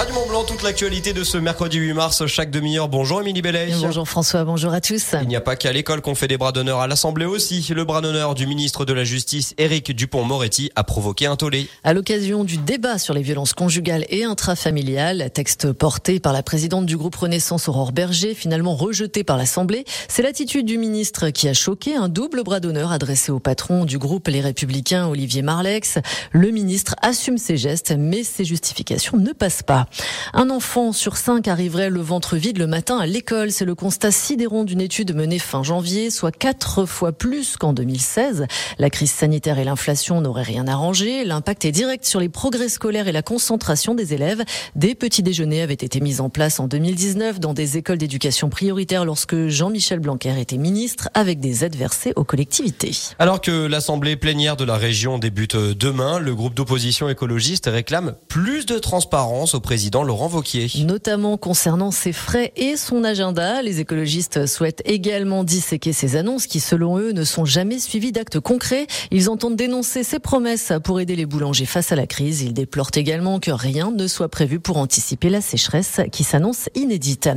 Radio Mont Blanc, toute l'actualité de ce mercredi 8 mars, chaque demi-heure. Bonjour Émilie Bellet. Bonjour François, bonjour à tous. Il n'y a pas qu'à l'école qu'on fait des bras d'honneur à l'Assemblée aussi. Le bras d'honneur du ministre de la Justice, Éric Dupont-Moretti, a provoqué un tollé. À l'occasion du débat sur les violences conjugales et intrafamiliales, texte porté par la présidente du groupe Renaissance Aurore Berger, finalement rejeté par l'Assemblée, c'est l'attitude du ministre qui a choqué un double bras d'honneur adressé au patron du groupe Les Républicains, Olivier Marlex. Le ministre assume ses gestes, mais ses justifications ne passent pas. Un enfant sur cinq arriverait le ventre vide le matin à l'école. C'est le constat sidérant d'une étude menée fin janvier, soit quatre fois plus qu'en 2016. La crise sanitaire et l'inflation n'auraient rien arrangé. L'impact est direct sur les progrès scolaires et la concentration des élèves. Des petits déjeuners avaient été mis en place en 2019 dans des écoles d'éducation prioritaire lorsque Jean-Michel Blanquer était ministre, avec des aides versées aux collectivités. Alors que l'Assemblée plénière de la région débute demain, le groupe d'opposition écologiste réclame plus de transparence au président Laurent Vauquier. Notamment concernant ses frais et son agenda. Les écologistes souhaitent également disséquer ces annonces qui, selon eux, ne sont jamais suivies d'actes concrets. Ils entendent dénoncer ses promesses pour aider les boulangers face à la crise. Ils déplorent également que rien ne soit prévu pour anticiper la sécheresse qui s'annonce inédite.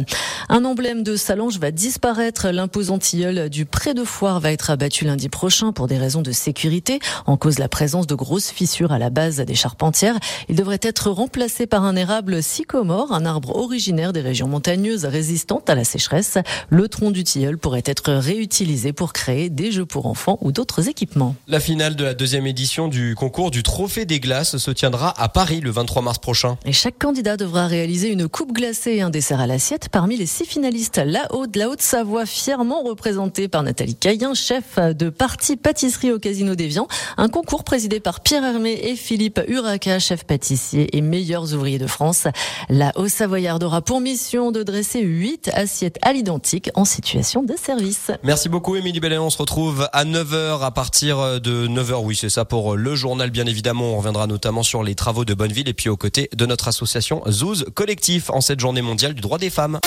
Un emblème de Salange va disparaître. L'imposant tilleul du pré de foire va être abattu lundi prochain pour des raisons de sécurité. En cause la présence de grosses fissures à la base des charpentières. Il devrait être remplacé par un érable sycomore, un arbre originaire des régions montagneuses résistantes à la sécheresse. Le tronc du tilleul pourrait être réutilisé pour créer des jeux pour enfants ou d'autres équipements. La finale de la deuxième édition du concours du Trophée des glaces se tiendra à Paris le 23 mars prochain. Et chaque candidat devra réaliser une coupe glacée et un dessert à l'assiette parmi les six finalistes. La Haute, la Haute-Savoie, fièrement représentée par Nathalie Caillin, chef de partie pâtisserie au Casino d'Evian. Un concours présidé par Pierre Hermé et Philippe Uraca, chef pâtissier et meilleurs ouvriers de France. La Haute-Savoyarde aura pour mission de dresser huit assiettes à l'identique en situation de service. Merci beaucoup Émilie Bellet. On se retrouve à 9h à partir de 9h. Oui, c'est ça pour le journal bien évidemment. On reviendra notamment sur les travaux de Bonneville et puis aux côtés de notre association Zouz Collectif en cette journée mondiale du droit des femmes.